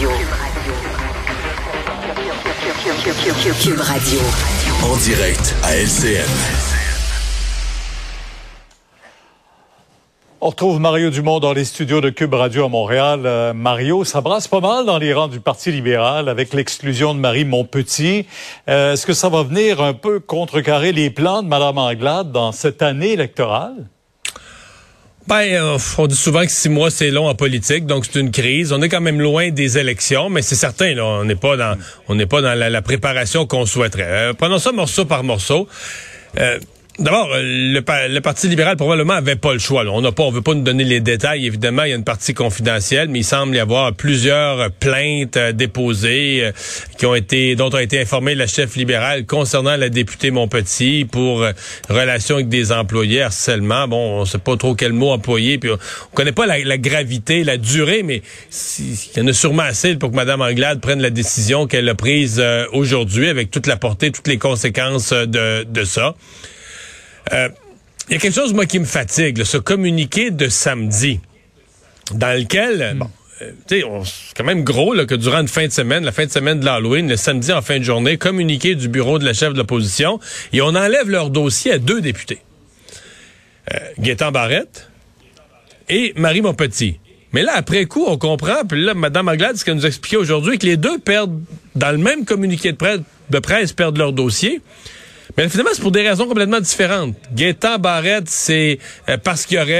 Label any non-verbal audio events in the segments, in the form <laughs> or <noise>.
Radio. Cube Radio. En direct à LCN. On retrouve Mario Dumont dans les studios de Cube Radio à Montréal. Euh, Mario, ça brasse pas mal dans les rangs du Parti libéral avec l'exclusion de Marie Montpetit. Euh, Est-ce que ça va venir un peu contrecarrer les plans de Mme Anglade dans cette année électorale? Ben, on dit souvent que six mois c'est long en politique, donc c'est une crise. On est quand même loin des élections, mais c'est certain, là, on n'est pas dans, on n'est pas dans la, la préparation qu'on souhaiterait. Euh, prenons ça morceau par morceau. Euh, D'abord, euh, le, le, Parti libéral probablement avait pas le choix. On n'a pas, on veut pas nous donner les détails. Évidemment, il y a une partie confidentielle, mais il semble y avoir plusieurs plaintes euh, déposées euh, qui ont été, dont a été informée la chef libérale concernant la députée Montpetit pour relation avec des employés, harcèlement. Bon, on sait pas trop quel mot employer, puis on, connaît pas la, gravité, la durée, mais il y en a sûrement assez pour que Mme Anglade prenne la décision qu'elle a prise aujourd'hui, avec toute la portée, toutes les conséquences de, de ça. Il euh, y a quelque chose, moi, qui me fatigue, ce communiqué de samedi, dans lequel, hmm. bon, euh, c'est quand même gros là, que durant une fin de semaine, la fin de semaine de l'Halloween, le samedi en fin de journée, communiqué du bureau de la chef de l'opposition, et on enlève leur dossier à deux députés. Euh, Gaétan Barrette et Marie Montpetit. Mais là, après coup, on comprend, puis là, Mme Anglade, ce qu'elle nous expliquait aujourd'hui, que les deux perdent, dans le même communiqué de presse, de presse perdent leur dossier. Mais finalement, c'est pour des raisons complètement différentes. Gaétan Barrette, c'est euh, parce qu'il y aurait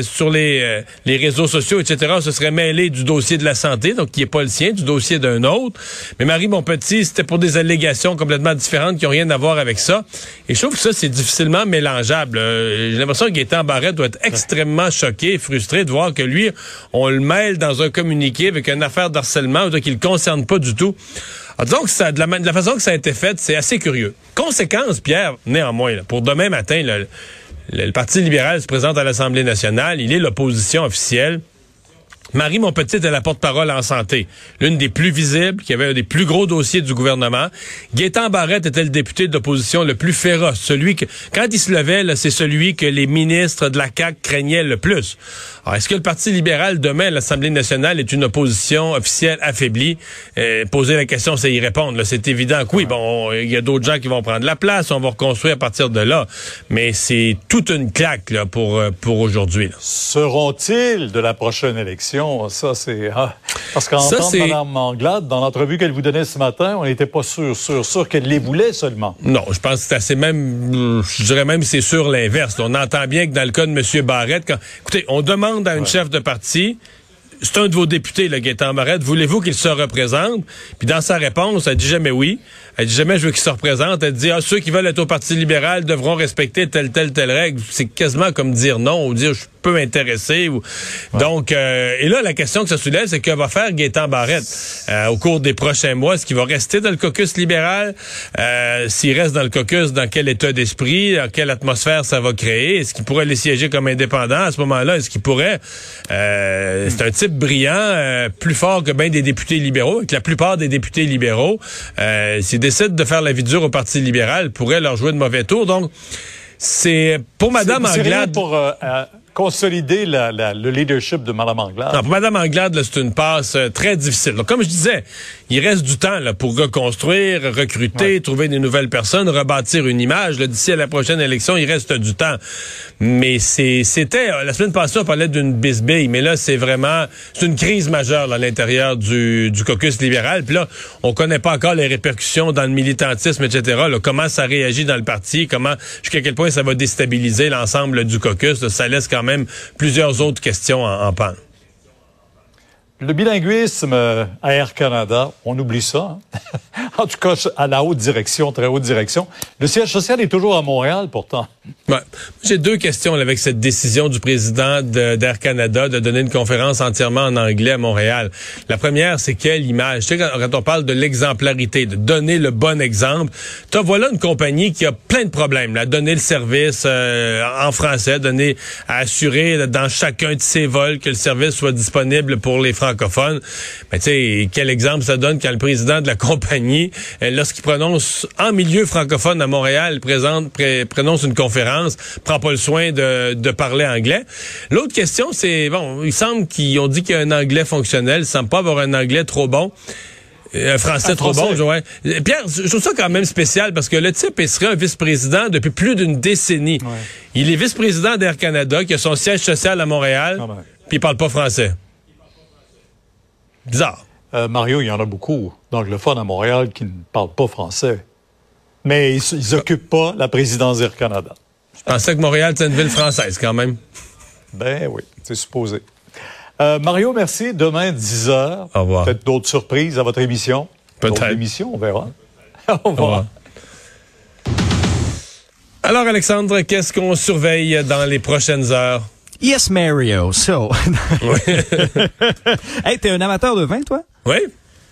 euh, sur les, euh, les réseaux sociaux, etc., ce serait mêlé du dossier de la santé, donc qui est pas le sien, du dossier d'un autre. Mais Marie Montpetit, c'était pour des allégations complètement différentes qui ont rien à voir avec ça. Et je trouve que ça, c'est difficilement mélangeable. J'ai l'impression que Gaétan Barrette doit être extrêmement choqué et frustré de voir que lui, on le mêle dans un communiqué avec une affaire d'harcèlement qui ne le concerne pas du tout. Ah, disons de, la, façon que ça a été fait, c'est assez curieux. Conséquence, Pierre, néanmoins, pour demain matin, le, Parti libéral se présente à l'Assemblée nationale. Il est l'opposition officielle. Marie Montpetit est la porte-parole en santé, l'une des plus visibles, qui avait un des plus gros dossiers du gouvernement. Gaétan Barrette était le député de l'opposition le plus féroce, celui que, quand il se levait, c'est celui que les ministres de la CAQ craignaient le plus. Alors, est-ce que le Parti libéral, demain, à l'Assemblée nationale, est une opposition officielle affaiblie? Euh, poser la question, c'est y répondre. C'est évident que oui, bon, il y a d'autres gens qui vont prendre la place, on va reconstruire à partir de là. Mais c'est toute une claque là, pour, euh, pour aujourd'hui. Seront-ils de la prochaine élection? Ça, c'est. Ah, parce qu'entendre Mme Manglade, dans l'entrevue qu'elle vous donnait ce matin, on n'était pas sûr, sûr, sûr qu'elle les voulait seulement. Non, je pense que c'est assez même. Je dirais même c'est sur l'inverse. On entend bien que dans le cas de M. Barrette, quand. Écoutez, on demande à une chef de parti c'est un de vos députés, le Gaétan Barrette, voulez-vous qu'il se représente? Puis dans sa réponse, elle dit jamais oui. Elle dit jamais je veux qu'il se représente. Elle dit ah, ceux qui veulent être au Parti libéral devront respecter telle, telle, telle règle. C'est quasiment comme dire non ou dire je peux m'intéresser. Ou... Donc, euh, et là, la question que ça soulève, c'est que va faire Gaétan Barrette euh, au cours des prochains mois? Est-ce qu'il va rester dans le caucus libéral? Euh, S'il reste dans le caucus, dans quel état d'esprit? Dans quelle atmosphère ça va créer? Est-ce qu'il pourrait les siéger comme indépendant? À ce moment-là? Est-ce qu'il pourrait... Euh, c'est un type brillant, plus fort que bien des députés libéraux, que la plupart des députés libéraux. S'il décide de faire la vie dure au Parti libéral, pourrait leur jouer de mauvais tour. Donc, c'est pour Madame Anglade... Pour, consolider le leadership de Mme Anglade. Non, pour Mme Anglade, c'est une passe euh, très difficile. comme je disais, il reste du temps là, pour reconstruire, recruter, trouver des nouvelles personnes, rebâtir une image. D'ici à la prochaine élection, il reste du temps. Mais c'était... Euh, la semaine passée, on parlait d'une bisbille, mais là, c'est vraiment... C'est une crise majeure à l'intérieur du, du caucus libéral. Puis là, on connaît pas encore les répercussions dans le militantisme, etc. comment ça réagit dans le parti, comment jusqu'à quel point ça va déstabiliser l'ensemble du caucus. ça laisse quand même même plusieurs autres questions en, en pan. Le bilinguisme euh, à Air Canada, on oublie ça. Hein. <laughs> en tout cas, à la haute direction, très haute direction. Le siège social est toujours à Montréal, pourtant. Ouais. J'ai deux questions avec cette décision du président d'Air Canada de donner une conférence entièrement en anglais à Montréal. La première, c'est quelle image? Tu sais, quand, on parle de l'exemplarité, de donner le bon exemple, tu voilà une compagnie qui a plein de problèmes. Là, donner le service euh, en français, donner à assurer dans chacun de ses vols que le service soit disponible pour les Français francophone. Mais tu sais, quel exemple ça donne quand le président de la <laughs> compagnie, euh, lorsqu'il prononce en milieu francophone à Montréal, présente, prononce une conférence prend pas le soin de, de parler anglais. L'autre question, c'est, bon, il semble qu'ils ont dit qu'il y a un anglais fonctionnel, il semble pas avoir un anglais trop bon. Euh, Un français Un trop français. bon, ouais. Pierre, je trouve ça quand même spécial parce que le type, il serait un vice-président depuis plus d'une décennie. Il est vice-président d'Air Canada, qui a son siège social à Montréal, Ah ben. puis il parle pas français. Bizarre. Euh, Mario, il y en a beaucoup d'anglophones à Montréal qui ne parlent pas français. Mais ils, ils occupent pas la présidence d'Air Canada. Je pensais que Montréal, c'est une ville française quand même. Ben oui, c'est supposé. Euh, Mario, merci. Demain, 10 heures. Au revoir. Peut-être d'autres surprises à votre émission? Peut-être. D'autres émissions, on verra. <laughs> Au Au revoir. revoir. Alors, Alexandre, qu'est-ce qu'on surveille dans les prochaines heures? Yes, Mario. So. <laughs> <laughs> hey, t'es un amateur de vin, toi? Oui?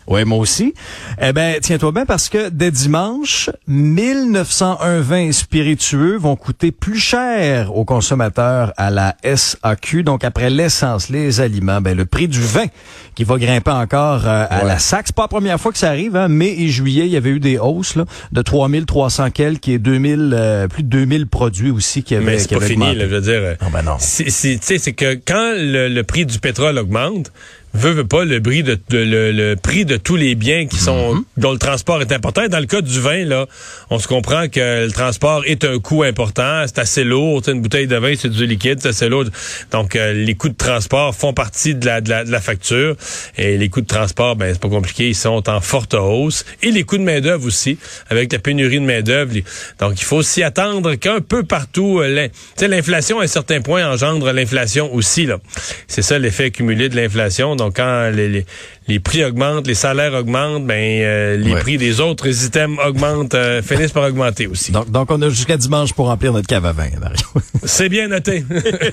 Oui, moi aussi. Eh ben, tiens-toi bien parce que dès dimanche, 1901 vins spiritueux vont coûter plus cher aux consommateurs à la SAQ. Donc, après l'essence, les aliments, ben, le prix du vin qui va grimper encore euh, à la SAC. C'est pas la première fois que ça arrive. Hein. Mai et juillet, il y avait eu des hausses là, de 3300 quelques et 2000, euh, plus de 2000 produits aussi qui avaient, Mais c'est pas fini, là, je veux dire. euh, Ah ben non. c'est- que quand le, le prix du pétrole augmente, veut, veut pas, le prix de, de- le, le prix de tous les biens qui sont Mm-hmm. dont le transport est important. Et dans le cas du vin, là, on se comprend que le transport est un coût important. C'est assez lourd. Une bouteille de vin, c'est du liquide, c'est assez lourd. Donc, euh, les coûts de transport font partie de la, de la, de la facture. Et les coûts de transport, ben, c'est pas compliqué, ils sont en forte hausse. Et les coûts de main-d'œuvre aussi, avec la pénurie de main-d'œuvre. les- Donc, il faut s'y attendre qu'un peu partout, euh, l'inflation, à un certain point, engendre l'inflation aussi, là. C'est ça l'effet cumulé de l'inflation. Donc, quand les, les, les prix augmentent, les salaires augmentent, ben, euh, les Ouais. prix des autres items augmentent, euh, <laughs> finissent par augmenter aussi. Donc, donc, on a jusqu'à dimanche pour remplir notre cave à vin, Mario. <laughs> C'est bien noté.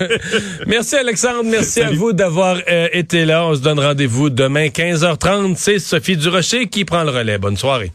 <laughs> merci Alexandre, merci à vous d'avoir euh, été là. On se donne rendez-vous demain 15h30. C'est Sophie Durocher qui prend le relais. Bonne soirée.